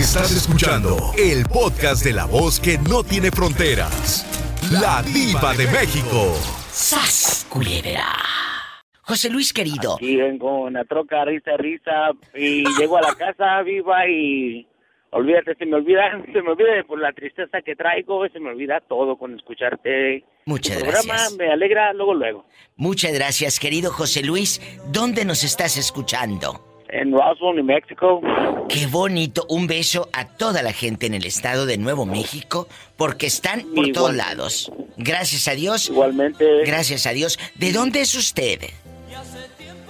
Estás escuchando el podcast de la voz que no tiene fronteras. La diva de México. ¡Sas, culebra! José Luis querido. Y vengo en la troca, risa, risa, y llego a la casa viva y olvídate, se me olvida, se me olvida por la tristeza que traigo, se me olvida todo con escucharte. Muchas Tu programa gracias. me alegra luego, luego. Muchas gracias, querido José Luis. ¿Dónde nos estás escuchando? En Roswell, New Mexico. Qué bonito. Un beso a toda la gente en el estado de Nuevo México, porque están por todos lados. Gracias a Dios. Igualmente. Gracias a Dios. ¿De dónde es usted?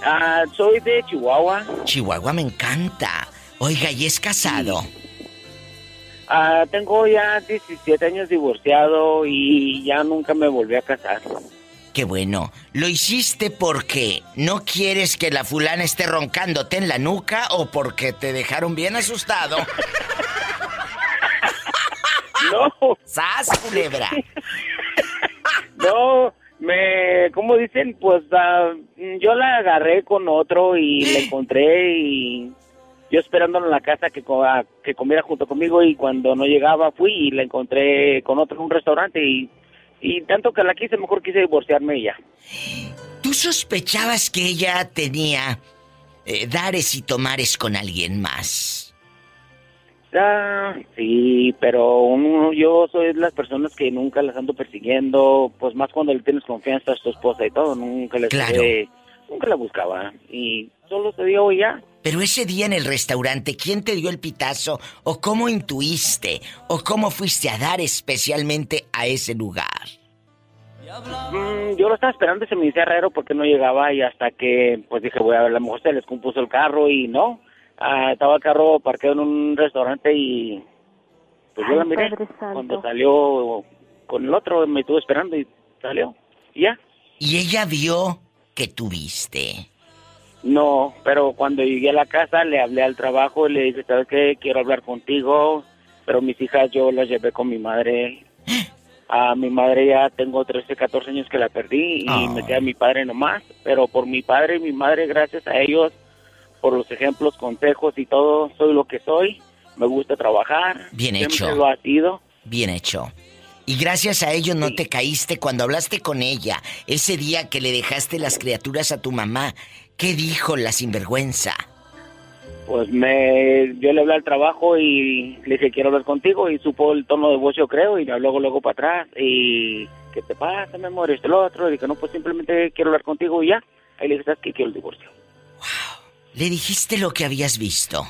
Ah, soy de Chihuahua. Chihuahua me encanta. Oiga, ¿y es casado? Ah, tengo ya 17 años divorciado y ya nunca me volví a casar. Qué bueno. ¿Lo hiciste porque no quieres que la fulana esté roncándote en la nuca o porque te dejaron bien asustado? No, ¡Sas, culebra! no, me, como dicen, pues ah, yo la agarré con otro y la encontré y yo esperándolo en la casa que, co- a- que comiera junto conmigo y cuando no llegaba fui y la encontré con otro en un restaurante y, y tanto que la quise, mejor quise divorciarme y ya. ¿Tú sospechabas que ella tenía eh, dares y tomares con alguien más? Ah, sí, pero uno- yo soy de las personas que nunca las ando persiguiendo, pues más cuando le tienes confianza a tu esposa y todo, nunca les Claro. nunca la buscaba y solo se dio ya. Pero ese día en el restaurante, ¿quién te dio el pitazo? ¿O cómo intuiste? ¿O cómo fuiste a dar especialmente a ese lugar? Mm, yo lo estaba esperando y se me hizo raro porque no llegaba y hasta que pues dije, voy a ver, a lo mejor se les compuso el carro y no. Ah, estaba el carro parqueado en un restaurante y pues yo Ay, la miré. Cuando salió con el otro me estuve esperando y salió. Y ya. Y ella vio que tuviste. No, pero cuando llegué a la casa le hablé al trabajo y le dije, ¿sabes qué? Quiero hablar contigo, pero mis hijas yo las llevé con mi madre. A mi madre ya tengo 13, 14 años que la perdí y Ah. me queda mi padre nomás, pero por mi padre y mi madre, gracias a ellos, por los ejemplos, consejos y todo, soy lo que soy. Me gusta trabajar. Bien siempre hecho. lo ha sido. Bien hecho. Y gracias a ello no Sí. te caíste cuando hablaste con ella. Ese día que le dejaste las criaturas a tu mamá. ¿Qué dijo la sinvergüenza? Pues me, yo le hablé al trabajo y le dije quiero hablar contigo y supo el tono de voz yo creo y luego luego para atrás y ¿qué te pasa mi amor? Esto lo otro y dije no pues simplemente quiero hablar contigo y ya. Ahí le dije sabes que quiero el divorcio. Le dijiste lo que habías visto.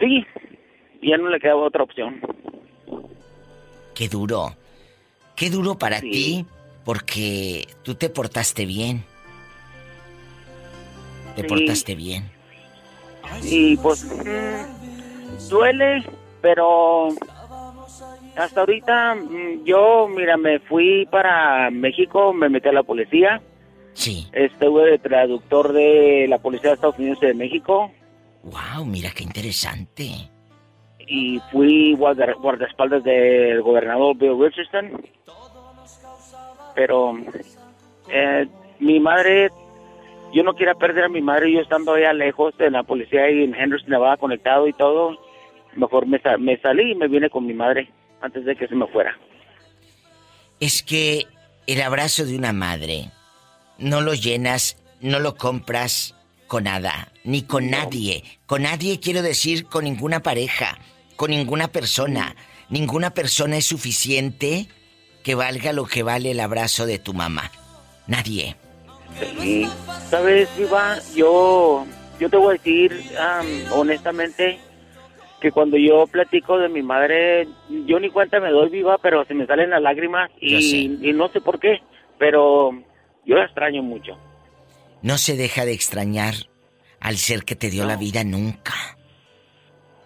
Sí, ya no le quedaba otra opción. Qué duro. Qué duro para Sí. ti porque tú te portaste bien. Te Sí. portaste bien. Y pues mm, duele, pero hasta ahorita mm, yo mira me fui para México, me metí a la policía. Sí. Estuve de traductor de la Policía de Estados Unidos y de México Wow, mira qué interesante. y fui guarda- guardaespaldas del gobernador Bill Richardson. Pero eh, mi madre, yo no quería perder a mi madre, yo estando allá lejos de la policía y en Henderson, Nevada, conectado y todo, mejor me, me salí y me vine con mi madre antes de que se me fuera. Es que el abrazo de una madre no lo llenas, no lo compras con nada, ni con nadie. Con nadie quiero decir con ninguna pareja, con ninguna persona. Ninguna persona es suficiente que valga lo que vale el abrazo de tu mamá. Nadie. Sí. Sabes, Viva, yo, yo te voy a decir am, honestamente que cuando yo platico de mi madre, yo ni cuenta me doy viva, pero se me salen las lágrimas y, y no sé por qué, pero yo la extraño mucho. No se deja de extrañar al ser que te dio la vida nunca.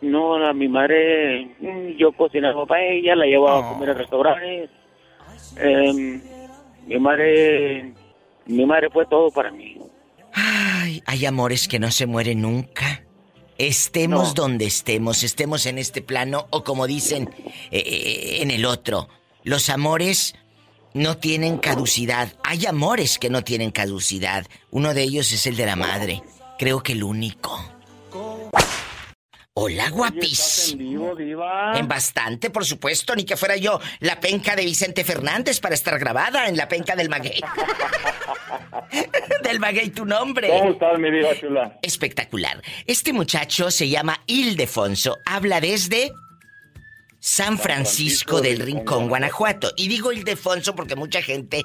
No, a mi madre, mm, yo cocinaba para ella, la llevaba Oh. a comer a restaurantes. Em, mi madre, mi madre fue todo para mí. Ay, hay amores que no se mueren nunca. Estemos No. donde estemos, estemos en este plano o como dicen eh, eh, en el otro. Los amores no tienen caducidad. Hay amores que no tienen caducidad. Uno de ellos es el de la madre. Creo que el único. Hola, guapísimo. En bastante, por supuesto, ni que fuera yo la penca de Vicente Fernández para estar grabada en la penca del maguey. del maguey tu nombre. ¿Cómo estás, mi vida chula? Espectacular. Este muchacho se llama Ildefonso. Habla desde San Francisco, del Rincón, Guanajuato. Y digo Ildefonso porque mucha gente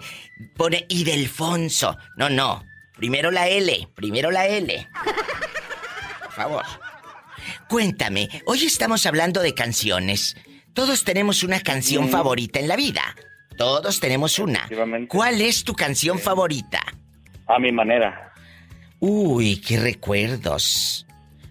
pone Idelfonso. No, no. Primero la L. Primero la L. Por favor. Cuéntame, hoy estamos hablando de canciones. Todos tenemos una canción favorita en la vida. Todos tenemos una. ¿Cuál es tu canción favorita? A mi manera. Uy, qué recuerdos.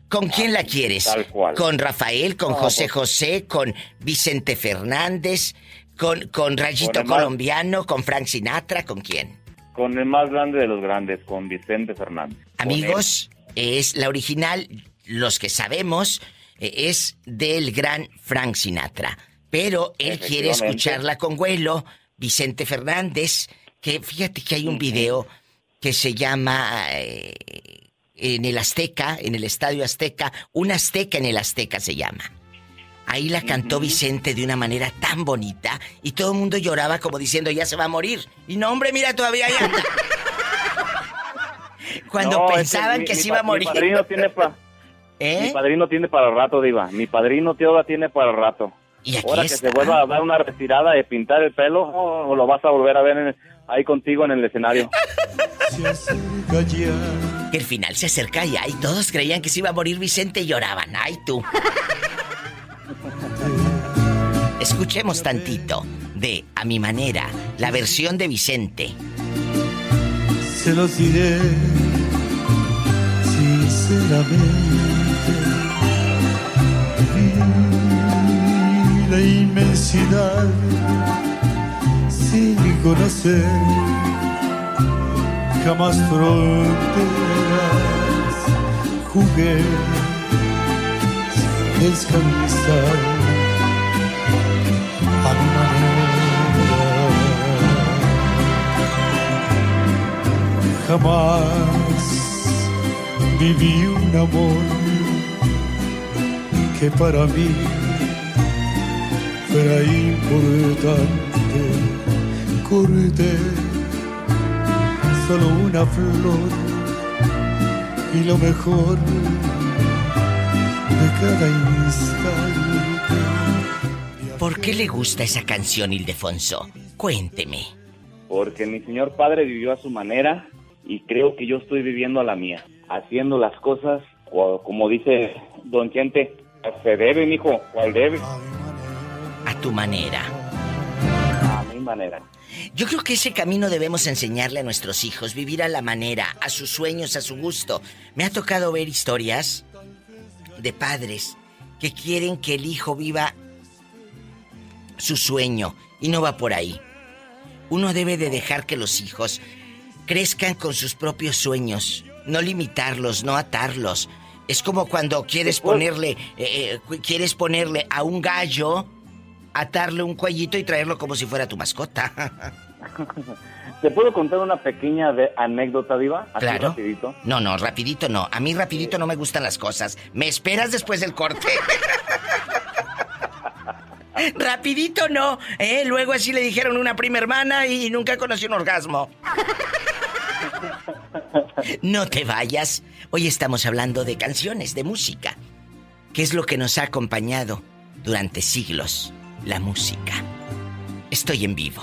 ¿Con quién la quieres? Tal cual. ¿Con Rafael, con José pues- José, con Vicente Fernández, con, con Rayito Colombiano, con Frank Sinatra, ¿con quién? Con el más grande de los grandes, con Vicente Fernández. Amigos, es la original los que sabemos, eh, es del gran Frank Sinatra. Pero él quiere escucharla con vuelo, Vicente Fernández, que fíjate que hay un video que se llama eh, en el Azteca, en el Estadio Azteca, un Azteca en el Azteca se llama. Ahí la cantó Vicente de una manera tan bonita y todo el mundo lloraba como diciendo ya se va a morir. Y no, hombre, mira, todavía hay Cuando pensaban que, se iba a morir. tiene ¿Eh? Mi padrino tiene para rato, Diva. Mi padrino Teoda tiene para rato. ¿Y Ahora que se vuelva a dar una retirada de pintar el pelo, o lo vas a volver a ver ahí contigo en el escenario. el final se acerca ya y todos creían que se iba a morir Vicente y lloraban. ¡Ay, tú! Escuchemos tantito de A mi manera, la versión de Vicente. Se los diré sinceramente inmensidad sin conocer jamás fronteras. Jugué sin descansar a mi manera. Jamás viví un amor que para mí era importante. Corté solo una flor y lo mejor de cada instante. ¿Por qué le gusta esa canción, Ildefonso? Cuénteme. Porque mi señor padre vivió a su manera y creo que yo estoy viviendo a la mía, haciendo las cosas como dice Don Chente, se debe, mijo, ¿cuál debe? Tu manera. A mi manera. Yo creo que ese camino debemos enseñarle a nuestros hijos, vivir a la manera, a sus sueños, a su gusto. Me ha tocado ver historias de padres que quieren que el hijo viva su sueño y no va por ahí. Uno debe de dejar que los hijos crezcan con sus propios sueños, no limitarlos, no atarlos. Es como cuando quieres ponerle, eh, eh, quieres ponerle a un gallo, atarle un cuellito y traerlo como si fuera tu mascota. ¿Te puedo contar una pequeña anécdota, Diva? claro. Rapidito. No, no, rapidito no. A mí rapidito no me gustan las cosas. ¿Me esperas después del corte? rapidito no. ¿eh? Luego así le dijeron una prima hermana y nunca conoció un orgasmo. No te vayas. Hoy estamos hablando de canciones, de música. ¿Qué es lo que nos ha acompañado durante siglos? La música. Estoy en vivo.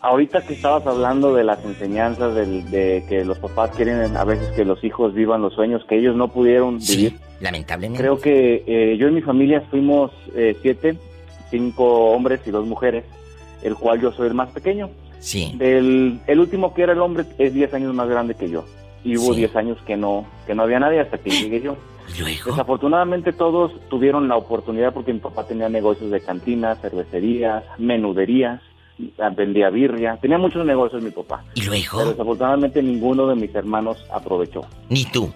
Ahorita que estabas hablando de las enseñanzas, de, que los papás quieren a veces que los hijos vivan los sueños que ellos no pudieron vivir. Lamentablemente. Creo que eh, yo y mi familia fuimos eh, siete, cinco hombres y dos mujeres, el cual yo soy el más pequeño. Sí. El, el último que era el hombre es diez años más grande que yo. Y hubo diez años que no, que no había nadie hasta que llegué yo. Desafortunadamente todos tuvieron la oportunidad porque mi papá tenía negocios de cantinas, cervecerías, menuderías, vendía birria, tenía muchos negocios mi papá. ¿Y luego? Pero desafortunadamente ninguno de mis hermanos aprovechó. Ni tú.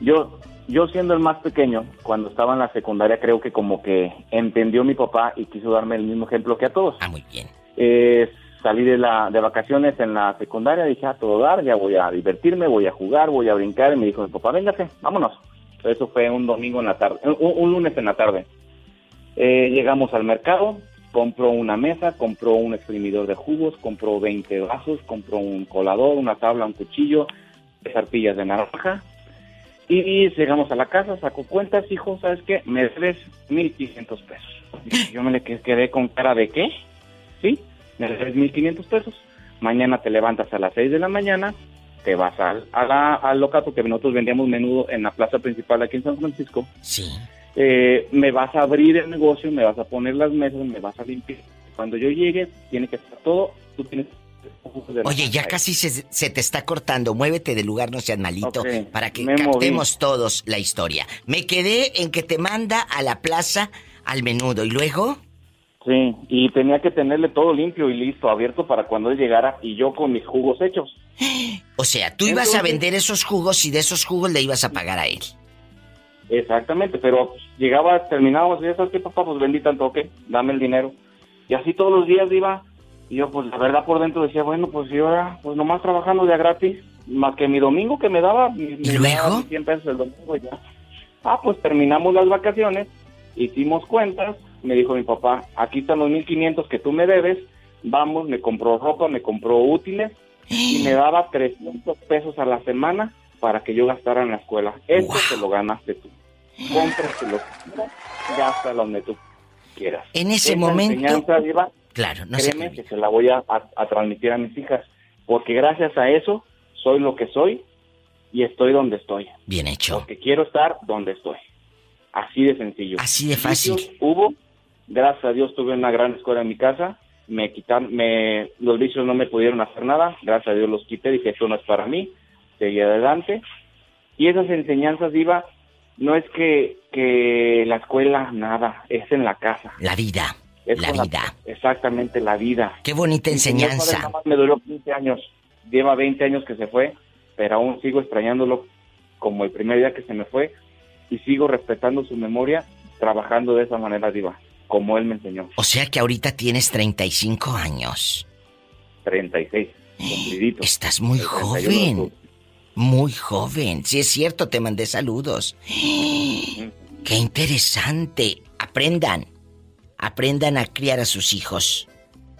Yo, yo siendo el más pequeño, cuando estaba en la secundaria, creo que como que entendió mi papá y quiso darme el mismo ejemplo que a todos. Ah, muy bien. Eh, salí de la de vacaciones en la secundaria, dije a todo dar, ya voy a divertirme, voy a jugar, voy a brincar, y me dijo mi papá, véngase, vámonos. Eso fue un domingo en la tarde, un, lunes en la tarde. Eh, llegamos al mercado, compró una mesa, compró un exprimidor de jugos, compró 20 vasos, compró un colador, una tabla, un cuchillo, arpillas de naranja. Y llegamos a la casa, sacó cuentas, hijo, ¿sabes qué? Me debes 1.500 pesos. yo me le quedé con cara de qué, ¿sí? Me debes 1.500 pesos. Mañana te levantas a las 6 de la mañana, te vas al, a al local, porque nosotros vendíamos menudo en la plaza principal aquí en San Francisco. Sí. Eh, me vas a abrir el negocio, me vas a poner las mesas, me vas a limpiar. Cuando yo llegue, tiene que estar todo, tú tienes Oye, ya casi se, te está cortando. Muévete del lugar, no seas malito, para que captemos todos la historia. Me quedé en que te manda a la plaza al menudo. ¿Y luego? Sí, y tenía que tenerle todo limpio y listo, abierto para cuando él llegara y yo con mis jugos hechos. O sea, tú ibas a vender esos jugos y de esos jugos le ibas a pagar a él. Exactamente, pero llegaba, terminábamos, ya sabes qué, papá, pues vendí tanto, ok, dame el dinero. Y así todos los días iba y yo, pues la verdad por dentro decía, bueno, pues yo ahora, pues nomás trabajando de gratis, más que mi domingo que me daba, me, daba 100 pesos el domingo ya. Ah, pues terminamos las vacaciones, hicimos cuentas, me dijo mi papá, aquí están los 1500 que tú me debes, vamos, me compró ropa, me compró útiles y me daba 300 pesos a la semana para que yo gastara en la escuela. Eso te lo ganaste tú. Cómpraselo, gástalo donde tú quieras. En ese momento... Claro, no Créeme que se la voy a, transmitir a mis hijas, porque gracias a eso soy lo que soy y estoy donde estoy. Bien hecho. Porque quiero estar donde estoy. Así de sencillo. Así de fácil. hubo, gracias a Dios tuve una gran escuela en mi casa, me quitaron, me, los vicios no me pudieron hacer nada, gracias a Dios los quité, dije, eso no es para mí, seguí adelante. Y esas enseñanzas, Iba, no es que, que la escuela, nada, es en la casa. La vida la vida. exactamente, la vida. Qué bonita enseñanza. me duró 15 años, lleva 20 años que se fue, pero aún sigo extrañándolo como el primer día que se me fue y sigo respetando su memoria trabajando de esa manera viva, como él me enseñó. O sea que ahorita tienes 35 años. 36, cumplidito. Estás muy joven. Muy joven. Si es cierto, te mandé saludos. Qué interesante. Aprendan aprendan a criar a sus hijos.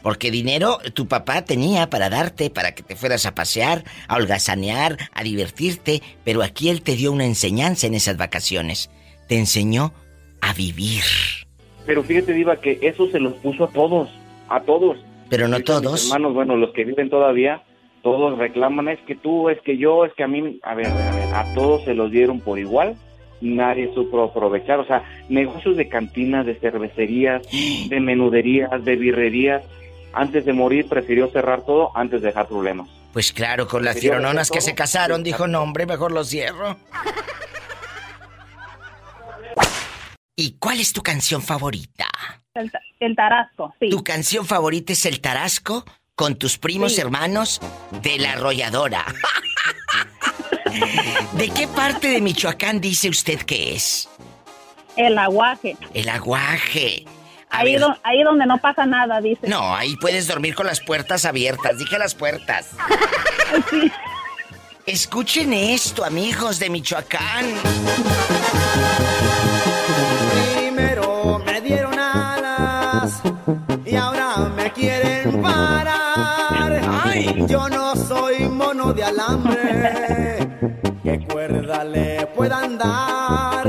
Porque dinero tu papá tenía para darte, para que te fueras a pasear, a holgazanear, a divertirte, pero aquí él te dio una enseñanza en esas vacaciones. Te enseñó a vivir. Pero fíjate, Diva, que eso se los puso a todos, a todos. Pero no todos. hermanos, bueno, los que viven todavía, todos reclaman, es que tú, es que yo, es que a mí, a ver, a ver, a todos se los dieron por igual nadie supo aprovechar. O sea, negocios de cantinas, de cervecerías, de menuderías, de birrerías. Antes de morir prefirió cerrar todo antes de dejar problemas. Pues claro, con las tirononas que se casaron, dijo, no hombre, mejor lo cierro. ¿Y cuál es tu canción favorita? El, Tarasco, sí. ¿Tu canción favorita es el Tarasco con tus primos hermanos de la arrolladora? ¿De qué parte de Michoacán dice usted que es? El aguaje. El aguaje. Ahí, ahí, donde no pasa nada, dice. No, ahí puedes dormir con las puertas abiertas. Dije las puertas. sí. Escuchen esto, amigos de Michoacán. Ay. Yo no soy mono de alambre que cuerda le puedan dar.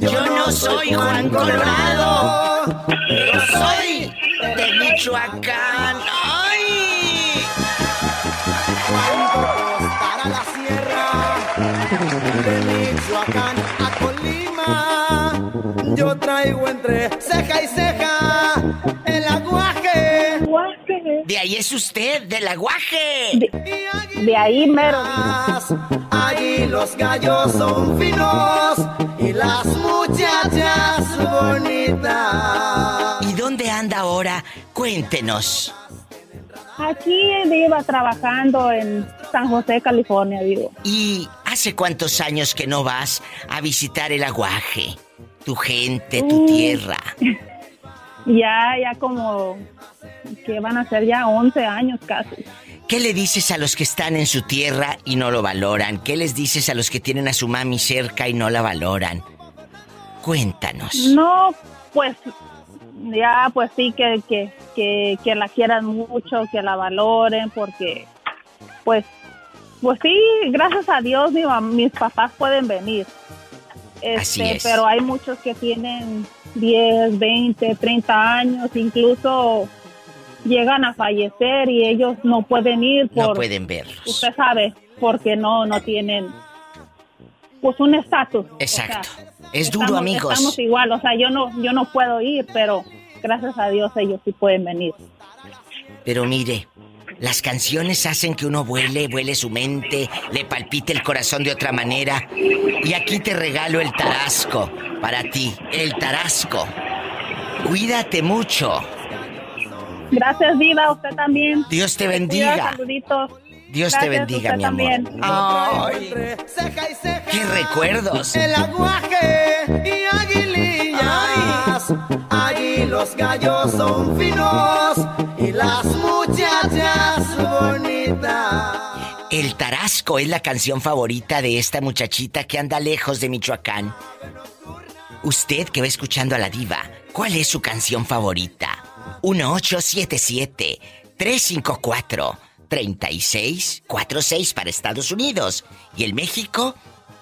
Yo, no soy Juan Colorado, pero soy de Michoacán. ¡Ay! ¿Cuánto costará la sierra de Michoacán a Colima? Yo traigo entre ceja y ceja es usted, del aguaje. De, de ahí mero. Allí los gallos son finos y las muchachas bonitas. ¿Y dónde anda ahora? Cuéntenos. Aquí iba trabajando en San José, California, digo. ¿Y hace cuántos años que no vas a visitar el aguaje? Tu gente, tu tierra. Ya, ya como que van a ser ya 11 años casi. ¿Qué le dices a los que están en su tierra y no lo valoran? ¿Qué les dices a los que tienen a su mami cerca y no la valoran? Cuéntanos. No, pues ya, pues sí, que, que, que, que la quieran mucho, que la valoren, porque pues pues sí, gracias a Dios mis papás pueden venir. Este, Pero hay muchos que tienen 10, 20, 30 años, incluso llegan a fallecer y ellos no pueden ir por... No pueden verlos. Usted sabe, porque no, no tienen pues un estatus. Exacto. es duro, amigos. Estamos igual, o sea, yo no, yo no puedo ir, pero gracias a Dios ellos sí pueden venir. Pero mire, las canciones hacen que uno vuele, vuele su mente, le palpite el corazón de otra manera. Y aquí te regalo el tarasco para ti, el tarasco. Cuídate mucho. Gracias, Diva, usted también. Dios te bendiga. Dios te bendiga, mi amor. Ay, qué recuerdos. El aguaje y aguilillas. Allí los gallos son finos y las muchachas El Tarasco es la canción favorita de esta muchachita que anda lejos de Michoacán. Usted que va escuchando a la diva, ¿cuál es su canción favorita? 1877 354 3646 para Estados Unidos y el México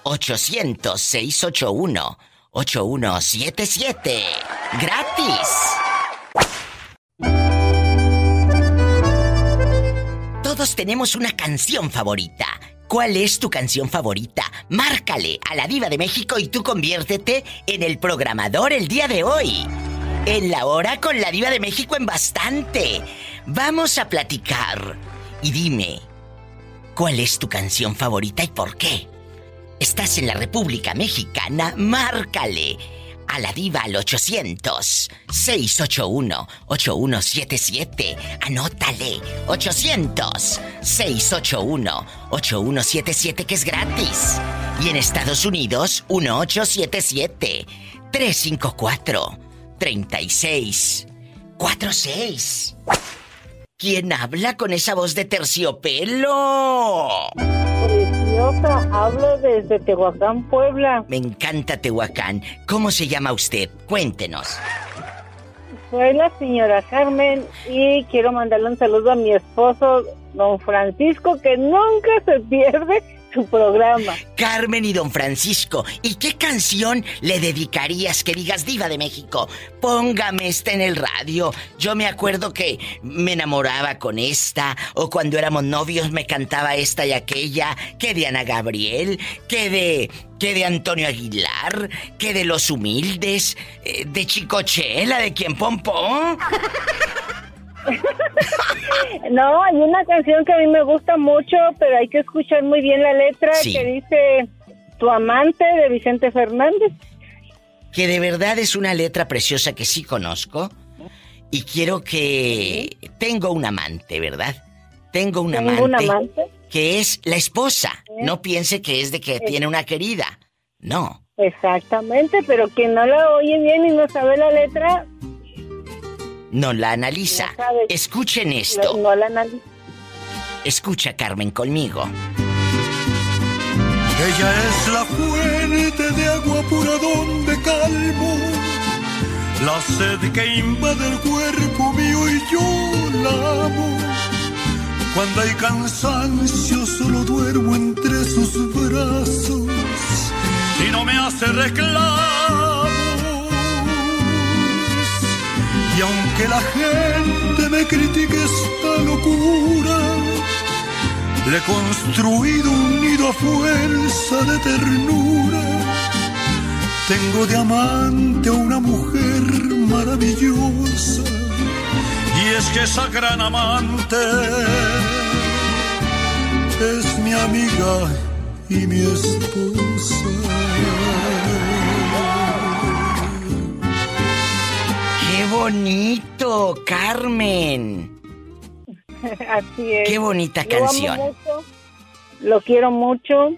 800 681 8177. ¡Gratis! Todos tenemos una canción favorita. ¿Cuál es tu canción favorita? Márcale a la Diva de México y tú conviértete en el programador el día de hoy. En la hora con la Diva de México en bastante. Vamos a platicar. Y dime, ¿cuál es tu canción favorita y por qué? Estás en la República Mexicana, márcale a la diva al 800-681-8177. Anótale, 800-681-8177 que es gratis. Y en Estados Unidos, 1877-354-3646. ¿Quién habla con esa voz de terciopelo? Hablo desde Tehuacán, Puebla. Me encanta Tehuacán. ¿Cómo se llama usted? Cuéntenos. Soy la señora Carmen y quiero mandarle un saludo a mi esposo, don Francisco, que nunca se pierde su programa. Carmen y don Francisco, ¿y qué canción le dedicarías que digas diva de México? Póngame esta en el radio. Yo me acuerdo que me enamoraba con esta, o cuando éramos novios me cantaba esta y aquella, que de Ana Gabriel, que de que de Antonio Aguilar, que de Los Humildes, eh, de Chicochela, de Quien Pompón. no, hay una canción que a mí me gusta mucho, pero hay que escuchar muy bien la letra que dice Tu amante de Vicente Fernández. Que de verdad es una letra preciosa que sí conozco. Y quiero que... Tengo un amante, ¿verdad? Tengo un amante, que es la esposa. No piense que es de que tiene una querida. No. Exactamente, pero quien no la oye bien y no sabe la letra, no la analiza. Escuchen esto. No, la analiza. Escucha, Carmen, conmigo. Ella es la fuente de agua pura donde calmo la sed que invade el cuerpo mío y yo la amo. Cuando hay cansancio solo duermo entre sus brazos y no me hace reclamo y aunque la gente me critique esta locura, le he construido un nido a fuerza de ternura. Tengo de amante a una mujer maravillosa. Y es que esa gran amante es mi amiga y mi esposa. Bonito, Carmen! Así es. Qué bonita canción. Lo, quiero mucho.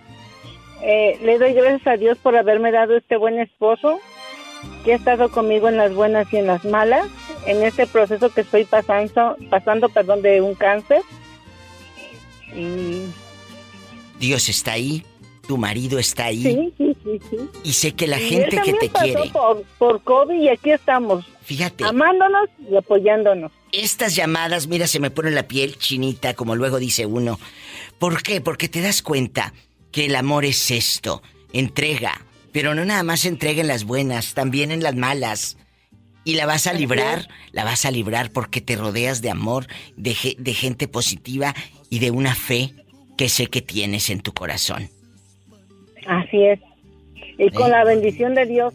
Eh, le doy gracias a Dios por haberme dado este buen esposo que ha estado conmigo en las buenas y en las malas. en este proceso que estoy pasando, pasando, perdón, de un cáncer. Y... Dios está ahí, tu marido está ahí. Sí, sí, sí, sí. Y sé que la gente que te pasó quiere. Por, por COVID y aquí estamos. Fíjate. Amándonos y apoyándonos. Estas llamadas, mira, se me pone la piel chinita, como luego dice uno. ¿Por qué? Porque te das cuenta que el amor es esto, entrega, pero no nada más entrega en las buenas, también en las malas. Y la vas a librar, la vas a librar porque te rodeas de amor, de, de gente positiva y de una fe que sé que tienes en tu corazón. Así es. Y con la bendición de Dios.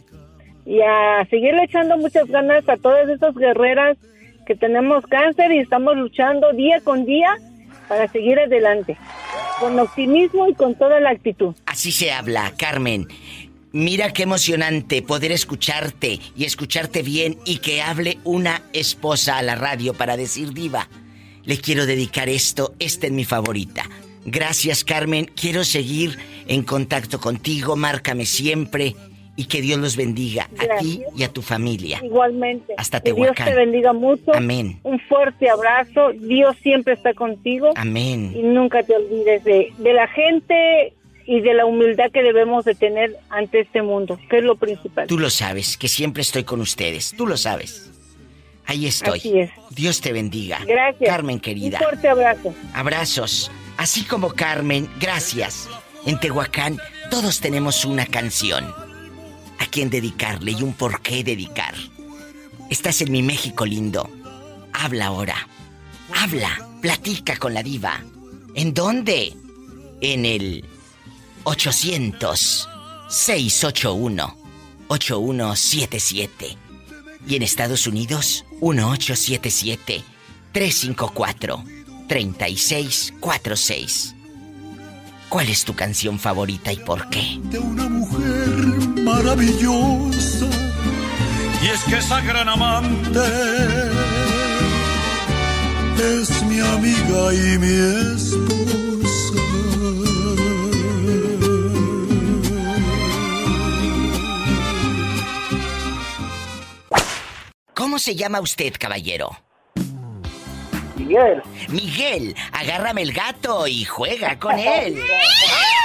Y a seguirle echando muchas ganas a todas esas guerreras que tenemos cáncer y estamos luchando día con día para seguir adelante. Con optimismo y con toda la actitud. Así se habla, Carmen. Mira qué emocionante poder escucharte y escucharte bien y que hable una esposa a la radio para decir diva. Le quiero dedicar esto, esta es mi favorita. Gracias Carmen, quiero seguir en contacto contigo, márcame siempre y que Dios los bendiga a ti y a tu familia. Igualmente. Hasta que Tehuacán. Dios te bendiga mucho. Amén. Un fuerte abrazo. Dios siempre está contigo. Amén. Y nunca te olvides de, de la gente y de la humildad que debemos de tener ante este mundo, que es lo principal. Tú lo sabes, que siempre estoy con ustedes. Tú lo sabes. Ahí estoy. Así es. Dios te bendiga. Gracias. Carmen querida. Un fuerte abrazo. Abrazos. Así como Carmen, gracias. En Tehuacán todos tenemos una canción. A quien dedicarle y un por qué dedicar. Estás en mi México lindo. Habla ahora. Habla. Platica con la diva. ¿En dónde? En el 800 681 8177. Y en Estados Unidos 1877 354 3646. ¿Cuál es tu canción favorita y por qué? De una mujer maravillosa. Y es que esa gran amante es mi amiga y mi esposa. ¿Cómo se llama usted, caballero? Miguel. Miguel, agárrame el gato y juega con él.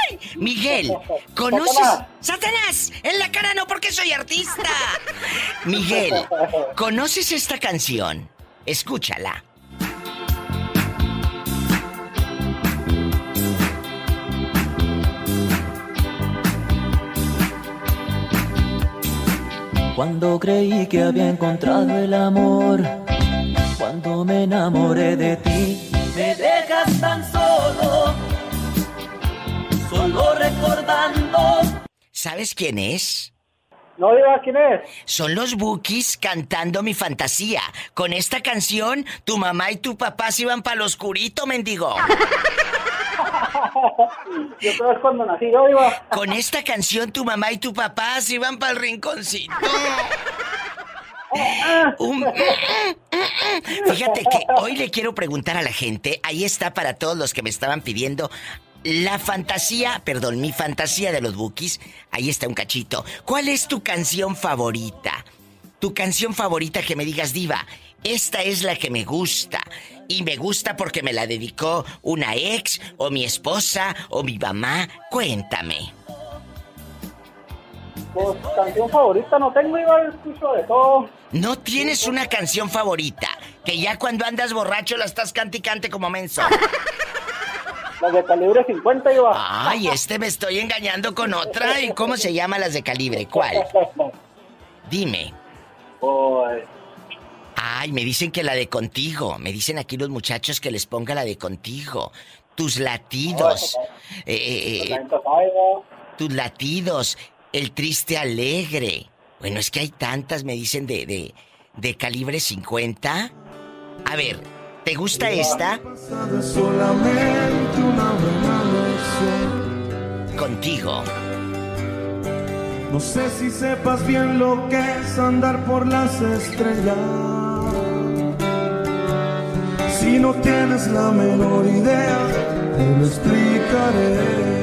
¡Ay! Miguel, ¿conoces? Satanás. ¡Satanás! En la cara no porque soy artista. Miguel, ¿conoces esta canción? Escúchala. Cuando creí que había encontrado el amor, cuando me enamoré de ti, me dejas tan solo, solo recordando. ¿Sabes quién es? No diga quién es. Son los Bookies cantando mi fantasía. Con esta canción, tu mamá y tu papá se iban para lo oscurito, mendigo. Yo creo que es cuando nací yo, iba. Con esta canción, tu mamá y tu papá se iban para el rinconcito. Fíjate que hoy le quiero preguntar a la gente, ahí está para todos los que me estaban pidiendo, la fantasía, perdón, mi fantasía de los bookies, ahí está un cachito. ¿Cuál es tu canción favorita? Tu canción favorita que me digas, diva, esta es la que me gusta. Y me gusta porque me la dedicó una ex, o mi esposa, o mi mamá. Cuéntame. Pues canción favorita no tengo, iba escucho de todo. ¿No tienes una canción favorita? Que ya cuando andas borracho la estás cante y cante como menso. Las de calibre 50 iba. Ay, este me estoy engañando con otra. ¿Y cómo se llama las de calibre? ¿Cuál? Dime. Pues, Ay, me dicen que la de contigo. Me dicen aquí los muchachos que les ponga la de contigo. Tus latidos. Eh, eh, eh, sabe, iba. tus latidos. El triste alegre. Bueno, es que hay tantas, me dicen, de, de, de calibre 50. A ver, ¿te gusta esta? Contigo. No sé si sepas bien lo que es andar por las estrellas. Si no tienes la menor idea, te lo explicaré.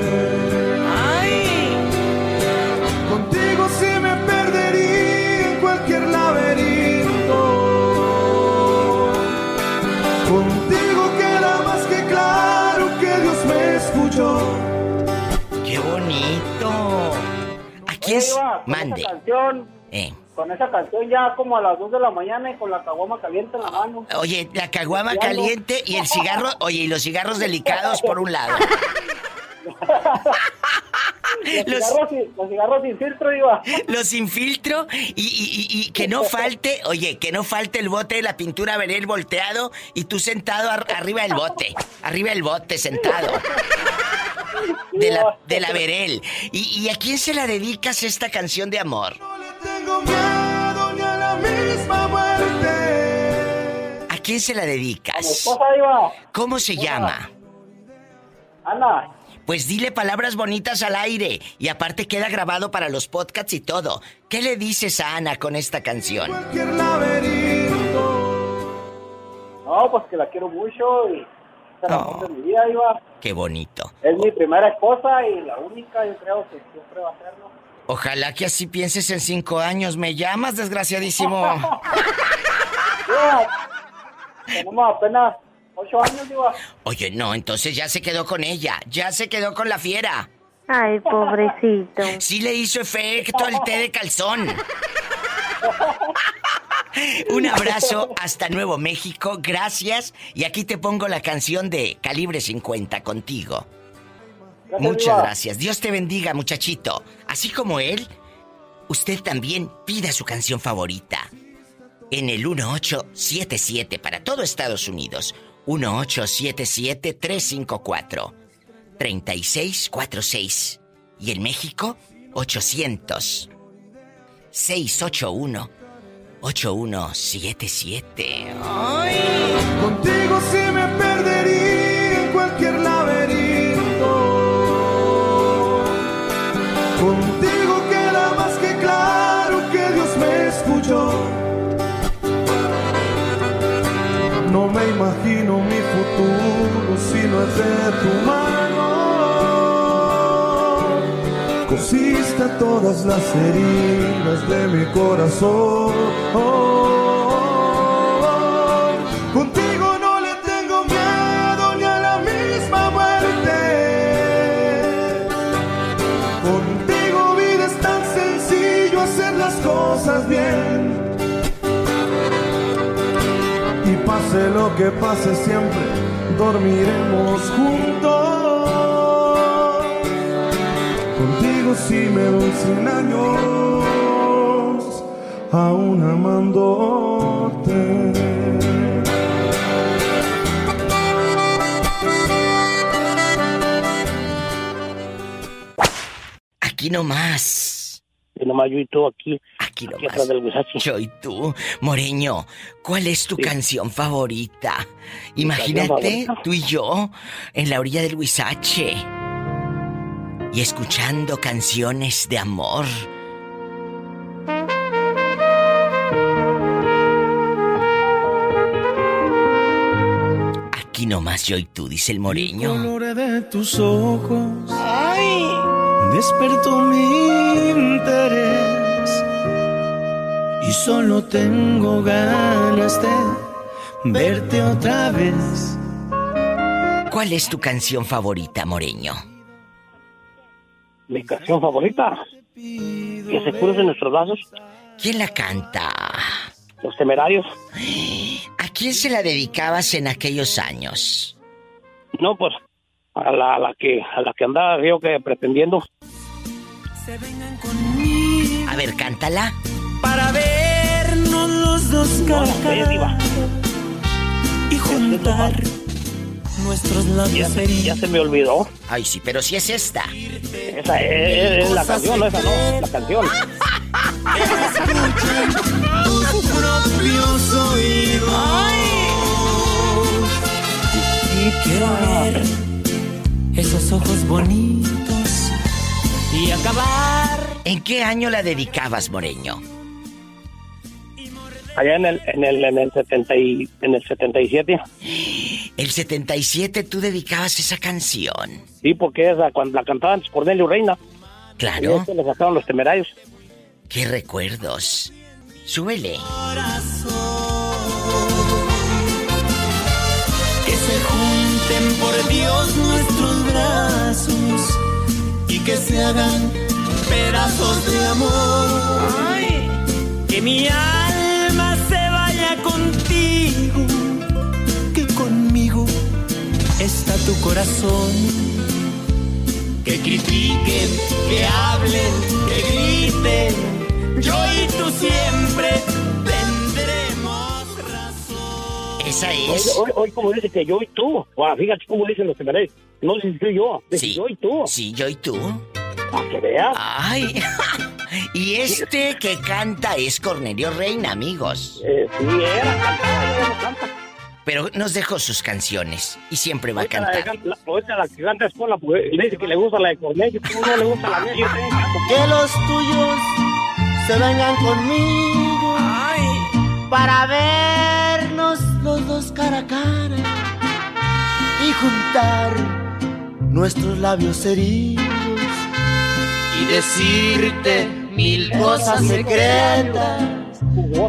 Aquí es. Mande. canción, Eh. con esa canción ya como a las 2 de la mañana y con la caguama caliente en la mano. Oye, la caguama caliente y el cigarro, oye, y los cigarros delicados por un lado. Los, cigarros, sin- los cigarros sin filtro, iba. Los sin filtro y, y- y- y que no falte, oye, que no falte el bote de la pintura Verel volteado y tú sentado ar- arriba del bote, arriba del bote sentado. De la, de la Verel. ¿Y, y a quién se la dedicas esta canción de amor? Tengo miedo ni a la misma muerte. ¿A quién se la dedicas? ¿Cómo se llama? Ana, Pues dile palabras bonitas al aire y aparte queda grabado para los podcasts y todo. ¿Qué le dices a Ana con esta canción? Cualquier laberinto. no, pues que la quiero mucho y de mi vida, iba. Qué bonito. Es mi primera esposa y la única, yo creo que siempre va a serlo. Ojalá que así pienses en cinco años. ¿Me llamas, desgraciadísimo? Tenemos apenas 8 años, iba. Oye, no, entonces ya se quedó con ella. Ya se quedó con la fiera. Ay, pobrecito. Sí le hizo efecto el té de calzón. Un abrazo hasta Nuevo México, gracias. Y aquí te pongo la canción de Calibre 50 contigo. Gracias, Muchas gracias. Dios te bendiga, muchachito. Así como él, usted también pida su canción favorita. En el 1877 para todo Estados Unidos. 1877-354-3646. Y en México, 800 681 8177. ¡Ay! Contigo sí me todas las heridas de mi corazón. Contigo no le tengo miedo ni a la misma muerte. Contigo vida es tan sencillo hacer las cosas bien. Y pase lo que pase siempre, dormiremos juntos. Sí me doy cien años, aún amándote. Aquí nomás. Y nomás yo y tú aquí. Aquí Aquí nomás. Yo y tú, Moreño, ¿cuál es tu Sí. canción favorita? canción Imagínate, favorita? tú y yo, en la orilla del Huizache. Y escuchando canciones de amor. Aquí nomás yo y tú, dice el moreño. color de tus ojos despertó mi interés y solo tengo ganas de verte otra vez. ¿Cuál es tu canción favorita, moreño? Mi canción favorita. Que se crucen nuestros brazos. ¿Quién la canta? Los temerarios. ¿A quién se la dedicabas en aquellos años? No, pues a la, a la que a la que andaba yo que pretendiendo. A ver, cántala. Para vernos los dos No, sé, diva. y juntar nuestros Ya, labios se- ya se me olvidó. Ay, sí, pero si es esta. Esa es, es la canción, no esa no, la canción. tus propios oídos. Y quiero ver esos ojos bonitos y acabar. ¿En qué año la dedicabas, Moreño? Allá en el en el en el 70 y, en el 77. El 77 tú dedicabas esa canción. Sí, porque esa cuando la cantaban Cornelio Reina. Y Claro. este le sacaron los temerarios. ¿Qué recuerdos? Súbele. Dios nuestros brazos y que se hagan pedazos de amor. Ay, que mi alma tu corazón. Que critiquen, que hablen, que griten, yo y tú siempre tendremos razón. Esa es. Hoy, hoy, hoy como dice que yo y tú. Guau, fíjate cómo dicen los temerarios. No si soy yo. Sí. yo y tú. Sí, yo y tú. Para que veas. Ay. y este que canta es Cornelio Reina, amigos. Eh, sí, era, cantaba, ya no canta. Pero nos dejó sus canciones y siempre va a cantar. can- la- ahorita la que canta es la y dice que le gusta la de Cornelio, tú no le gusta la mía, yo Que los tuyos se vengan conmigo. Para vernos los dos cara a cara y juntar nuestros labios heridos y decirte mil cosas secretas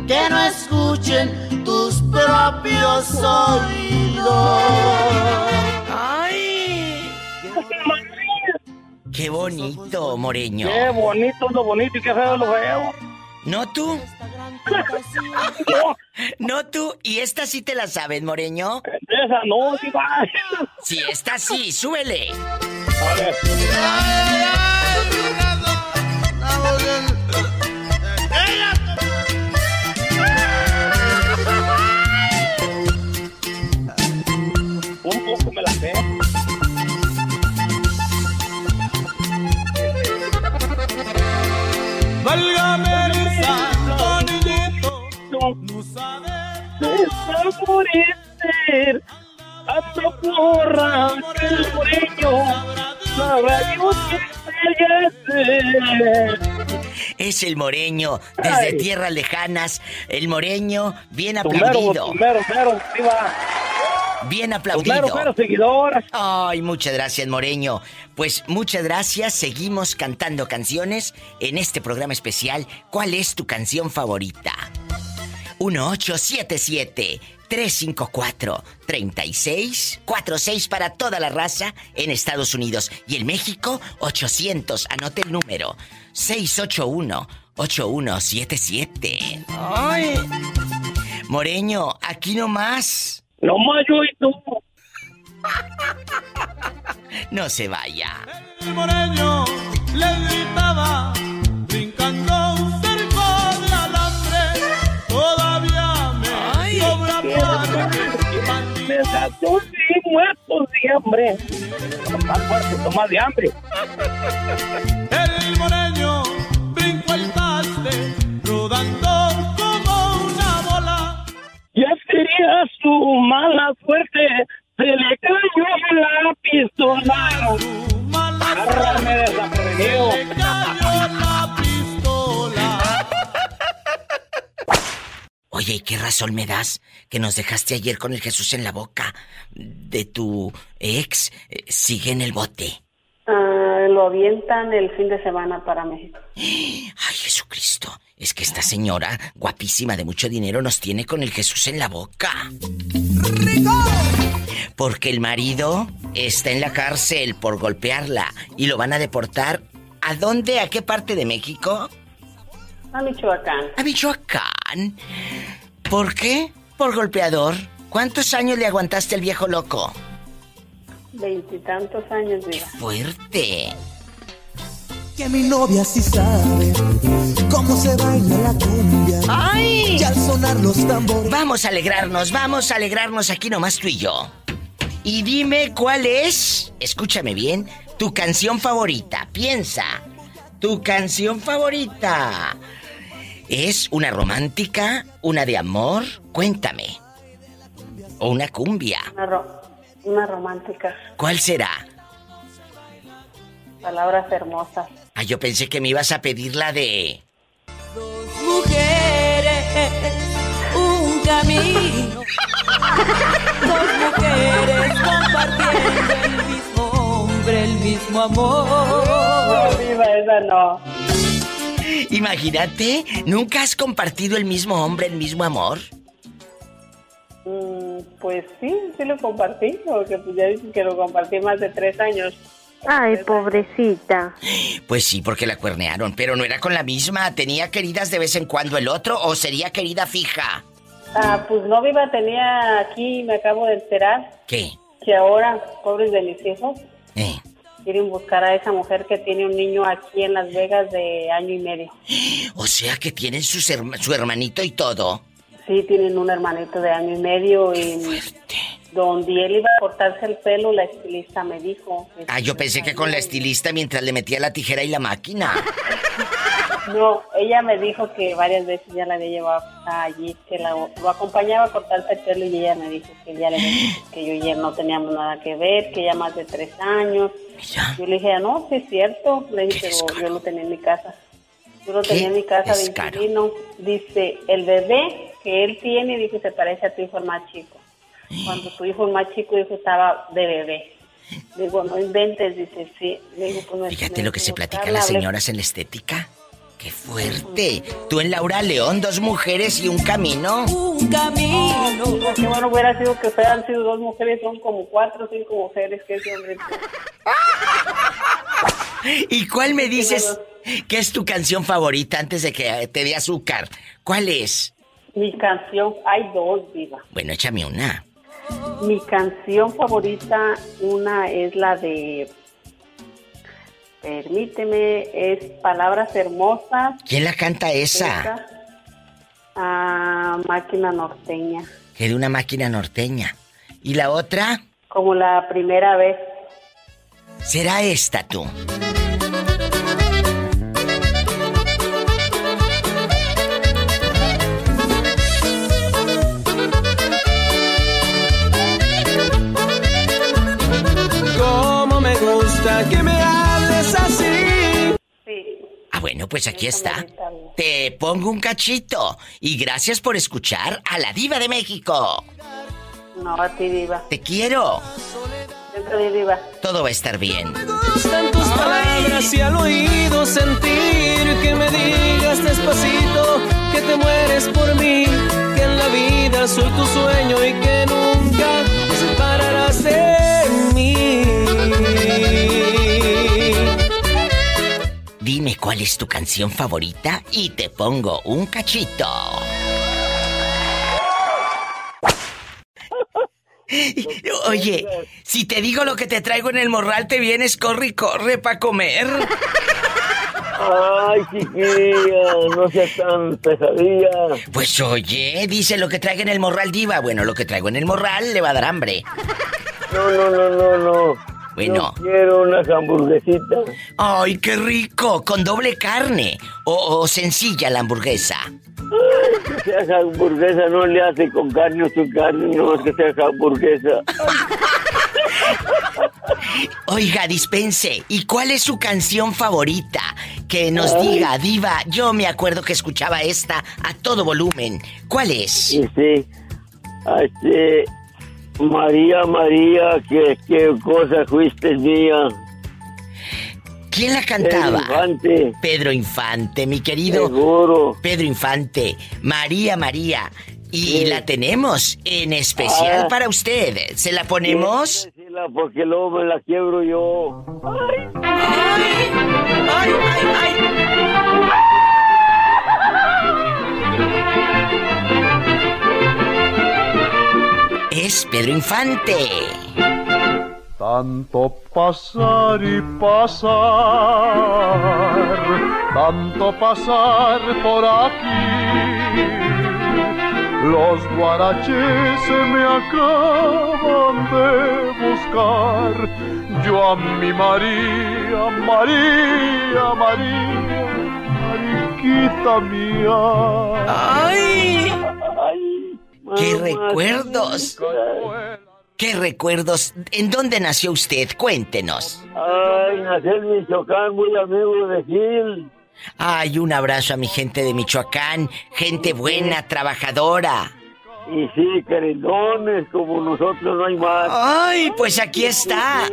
que no escuchen tus propios oídos. ¡Ay! ¡Qué bonito, Moreño! Qué bonito es lo bonito y qué feo es lo feo. ¿No tú? ¿No tú? ¿Y esta sí te la sabes, Moreño? Esa no, sí va. Sí, esta sí, súbele. A ver. Desaparecer Ando porra el moreño Sabrá Dios que hacer Es el Moreño, desde Ay. tierras lejanas. El Moreño, bien aplaudido. Bien aplaudido. seguidor. Ay, muchas gracias, Moreño. Pues muchas gracias. Seguimos cantando canciones en este programa especial. ¿Cuál es tu canción favorita? 1877-354-3646 para toda la raza en Estados Unidos. Y en México, 800. Anote el número. 681-8177. ¡Ay! Moreño, aquí nomás. No más yo y tú. No se vaya. El moreño le gritaba, brincando un muertos de hambre. Más fuerte, más de hambre. El moreño brincó el taste, rodando como una bola. Ya sería su mala suerte. Se le cayó la pistola. Agárrame desaprevenido. Oye, ¿y qué razón me das que nos dejaste ayer con el Jesús en la boca de tu ex? eh, sigue en el bote. Ah, lo avientan el fin de semana para México. Ay, Jesucristo. Es que esta señora, guapísima de mucho dinero, nos tiene con el Jesús en la boca. Porque el marido está en la cárcel por golpearla y lo van a deportar. ¿A dónde? ¿A qué parte de México? A Michoacán. A Michoacán. ¿Por qué? Por golpeador. ¿Cuántos años le aguantaste al viejo loco? Veintitantos años, mira. Fuerte. Que mi novia sí sabe cómo se baila la cumbia. ¡Ay! Y al sonar los tambores. Vamos a alegrarnos, vamos a alegrarnos aquí nomás tú y yo. Y dime cuál es, escúchame bien, tu canción favorita. Piensa, tu canción favorita. ¿Es una romántica? ¿Una de amor? Cuéntame. ¿O una cumbia? Una, ro- una romántica. ¿Cuál será? Palabras hermosas. Ah, yo pensé que me ibas a pedir la de... mujeres, un camino. Dos mujeres compartiendo el mismo hombre, el mismo amor. No, viva esa no. Imagínate, ¿nunca has compartido el mismo hombre, el mismo amor? Mm, Pues sí, sí lo compartí, porque pues ya dicen que lo compartí más de tres años. Ay, pobrecita. Pues sí, porque la cuernearon, pero no era con la misma. ¿Tenía queridas de vez en cuando el otro o sería querida fija? Ah, pues no viva tenía aquí, me acabo de enterar. ¿Qué? Que ahora, pobres de mis hijos. Quieren buscar a esa mujer que tiene un niño aquí en Las Vegas de año y medio. O sea que tienen sus herma- su hermanito y todo. Sí, tienen un hermanito de año y medio y donde él iba a cortarse el pelo, la estilista me dijo. Ah, yo pensé que con la estilista mientras le metía la tijera y la máquina. No, ella me dijo que varias veces ya la había llevado allí, que la, lo acompañaba a cortarse el pelo y ella me dijo que ya le que yo y él no teníamos nada que ver, que ya más de tres años. Yo le dije, "Ah, no, sí es cierto, le dije, pero yo lo tenía en mi casa. Yo lo tenía en mi casa de inquilino. Dice, el bebé que él tiene, dice, se parece a tu hijo el más chico. Cuando tu hijo el más chico, dijo, estaba de bebé. Digo, no inventes, dice, sí. Digo, pues, Fíjate me lo que se a platica buscarla, las señoras en la estética. ¡Qué fuerte! Tú en Laura León, dos mujeres y un camino. Un camino. Qué bueno hubiera sido que fueran sido dos mujeres, son como cuatro o cinco mujeres que ese hombre. ¿Y cuál me dices que es tu canción favorita antes de que te dé azúcar? ¿Cuál es? Mi canción, hay dos, viva. Bueno, échame una. Mi canción favorita, una es la de. Permíteme, es Palabras Hermosas. ¿Quién la canta esa? Esa, ah, máquina norteña. Que de una máquina norteña. ¿Y la otra? Como la primera vez. Será esta tú. Ah, bueno, pues aquí está. Te pongo un cachito. Y gracias por escuchar a la diva de México. No, a ti, Diva. Te quiero. Siempre Diva. Todo va a estar bien. Gustan tus palabras y al oído sentir que me digas despacito que te mueres por mí, que en la vida soy tu sueño y que nunca te separarás de mí. Dime cuál es tu canción favorita y te pongo un cachito. Oye, si te digo lo que te traigo en el morral, te vienes, corre y corre para comer. Ay, chiquilla, no seas tan pesadilla. Pues oye, dice lo que traigo en el morral diva. Bueno, lo que traigo en el morral le va a dar hambre. No, no, no, no, no. Bueno. Yo quiero unas hamburguesitas. ¡Ay, qué rico! Con doble carne. O, o sencilla la hamburguesa. Que sea hamburguesa no le hace con carne o sin carne, no es que sea hamburguesa. Oiga, dispense. ¿Y cuál es su canción favorita? Que nos diga, diva. Yo me acuerdo que escuchaba esta a todo volumen. ¿Cuál es? Y sí, este, María, María, que qué cosa fuiste mía. ¿Quién la cantaba? Pedro Infante. Pedro Infante, mi querido. Seguro. Pedro Infante. María, María. Y la tenemos en especial Ah. para usted. ¿Se la ponemos? Porque luego me la quiebro yo. ¡Ay, ay, ay! Es Pedro Infante. Tanto pasar y pasar, tanto pasar por aquí. Los guaraches se me acaban de buscar. Yo a mi María, María, María, Mariquita mía. ¡Ay! ¡Qué recuerdos! ¡Qué recuerdos! ¿En dónde nació usted? Cuéntenos. Ay, nací en Michoacán, muy amigo de Gil. Ay, un abrazo a mi gente de Michoacán, gente buena, trabajadora. Y sí, querendones, como nosotros no hay más. Ay, pues aquí está.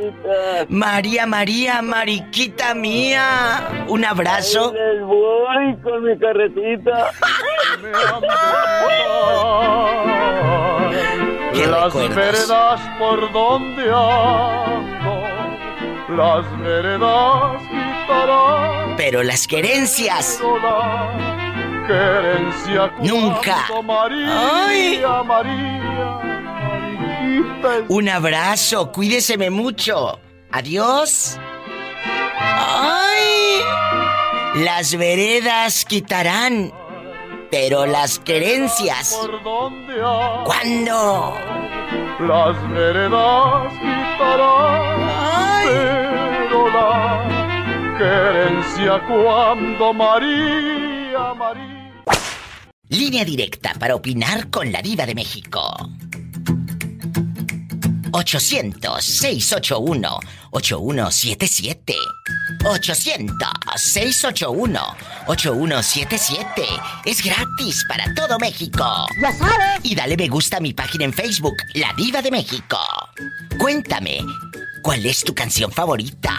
María, María, Mariquita mía. Un abrazo. Ahí les voy con mi carretita. Qué las recuerdos. veredas por donde ando, las veredas quitarán. Pero las querencias. Querencia Nunca. María, Ay. María, Un abrazo, cuídeseme mucho. Adiós. ¡Ay! Las veredas quitarán, pero las querencias. ¿Cuándo? las veredas quitarán. ¡Ay! Pero la querencia cuando María, María. Línea directa para opinar con la diva de México. 800-681-8177. 800-681-8177. Es gratis para todo México. Ya sabes. Y dale me gusta a mi página en Facebook, La Diva de México. Cuéntame, ¿cuál es tu canción favorita?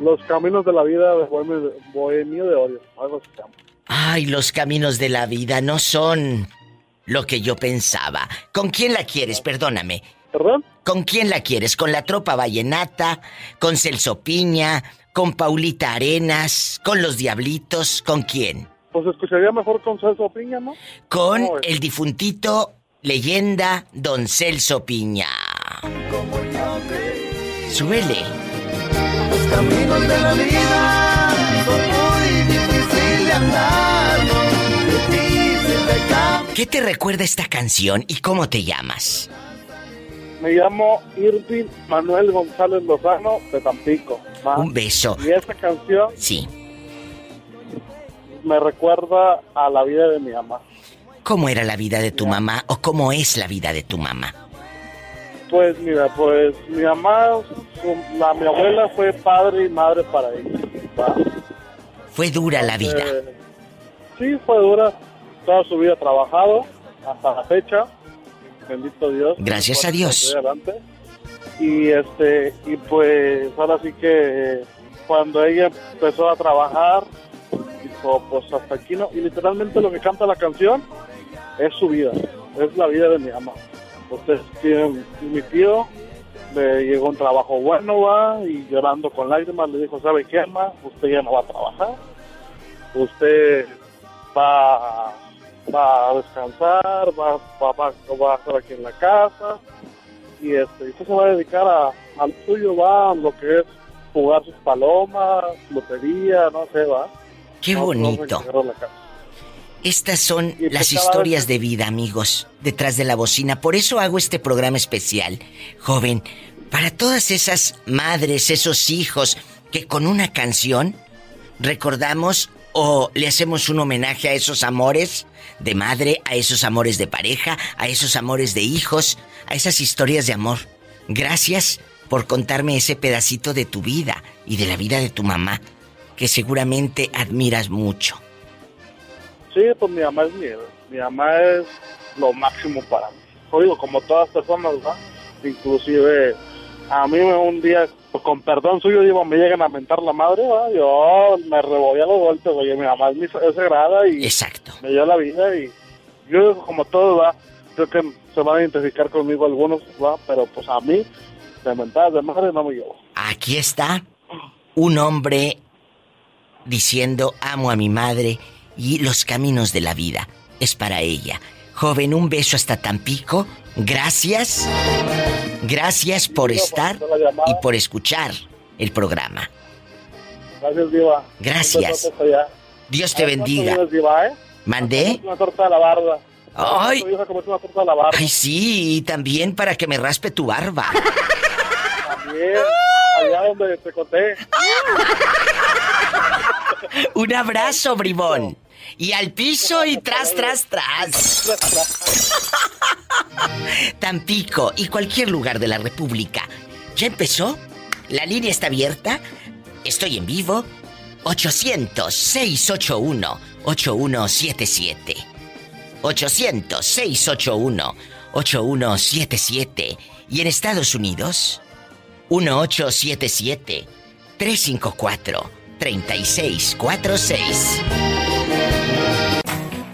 Los caminos de la vida de Bohemio, Bohemio de Odio. Algo se llama. Ay, los caminos de la vida no son lo que yo pensaba. ¿Con quién la quieres? Perdóname. ¿Perdón? ¿Con quién la quieres? ¿Con la tropa vallenata? ¿Con Celso Piña? ¿Con Paulita Arenas? ¿Con los Diablitos? ¿Con quién? Pues escucharía mejor con Celso Piña, ¿no? Con No, el difuntito leyenda Don Celso Piña. Súbele. Los caminos de la vida ¿Qué te recuerda esta canción y cómo te llamas? Me llamo Irving Manuel González Lozano de Tampico. Un beso. Y esta canción Sí. me recuerda a la vida de mi mamá. ¿Cómo era la vida de tu mamá o cómo es la vida de tu mamá? Pues mira, pues mi mamá, su- la, mi abuela fue padre y madre para ella. Fue dura la vida. Eh, sí, fue dura. Toda su vida trabajado hasta la fecha. Bendito Dios. Gracias a Dios. adelante. Y este, y pues ahora sí que cuando ella empezó a trabajar, dijo, pues hasta aquí no. Y literalmente lo que canta la canción es su vida, es la vida de mi mamá. Entonces, tiene- mi tío le llegó un trabajo bueno, va, y llorando con lágrimas le dijo, ¿sabe qué, ma? Usted ya no va a trabajar, usted va, va a descansar, va, va, va, va a estar aquí en la casa, y este, usted se va a dedicar a, al suyo, va, a lo que es jugar sus palomas, lotería, no sé, va. Qué No- bonito. Estas son Y pues las historias vez- de vida, amigos, detrás de la bocina. Por eso hago este programa especial, joven, para todas esas madres, esos hijos que con una canción recordamos o le hacemos un homenaje a esos amores de madre, a esos amores de pareja, a esos amores de hijos, a esas historias de amor. Gracias por contarme ese pedacito de tu vida y de la vida de tu mamá, que seguramente admiras mucho. Sí, pues mi mamá es mi. Mi mamá es lo máximo para mí. Oigo, como todas personas, ¿verdad? Inclusive a mí un día, pues, con perdón suyo, digo, me llegan a mentar la madre, ¿verdad? Yo me revolví a los golpes, oye, mi mamá es, es sagrada y Exacto. me dio la vida y yo como todo, ¿verdad? Creo que se van a identificar conmigo algunos, ¿verdad? Pero pues a mí, de mentadas de madre no me llevo. Aquí está un hombre diciendo amo a mi madre y los caminos de la vida es para ella. Joven, un beso hasta Tampico. Gracias. Gracias por estar y por escuchar el programa. Gracias, Diva. Gracias. Dios te Ay, ¿cuánto bendiga. eh? ¿Mandé? Una torta de la barda. Ay. Ay, sí, y también para que me raspe tu barba. También, allá donde te conté. Un abrazo, bribón. Y al piso y tras, tras, tras. Tampico y cualquier lugar de la República. ¿Ya empezó? ¿La línea está abierta? Estoy en vivo. 800-681-8177. 800-681-8177. Y en Estados Unidos, 1877-354-3646.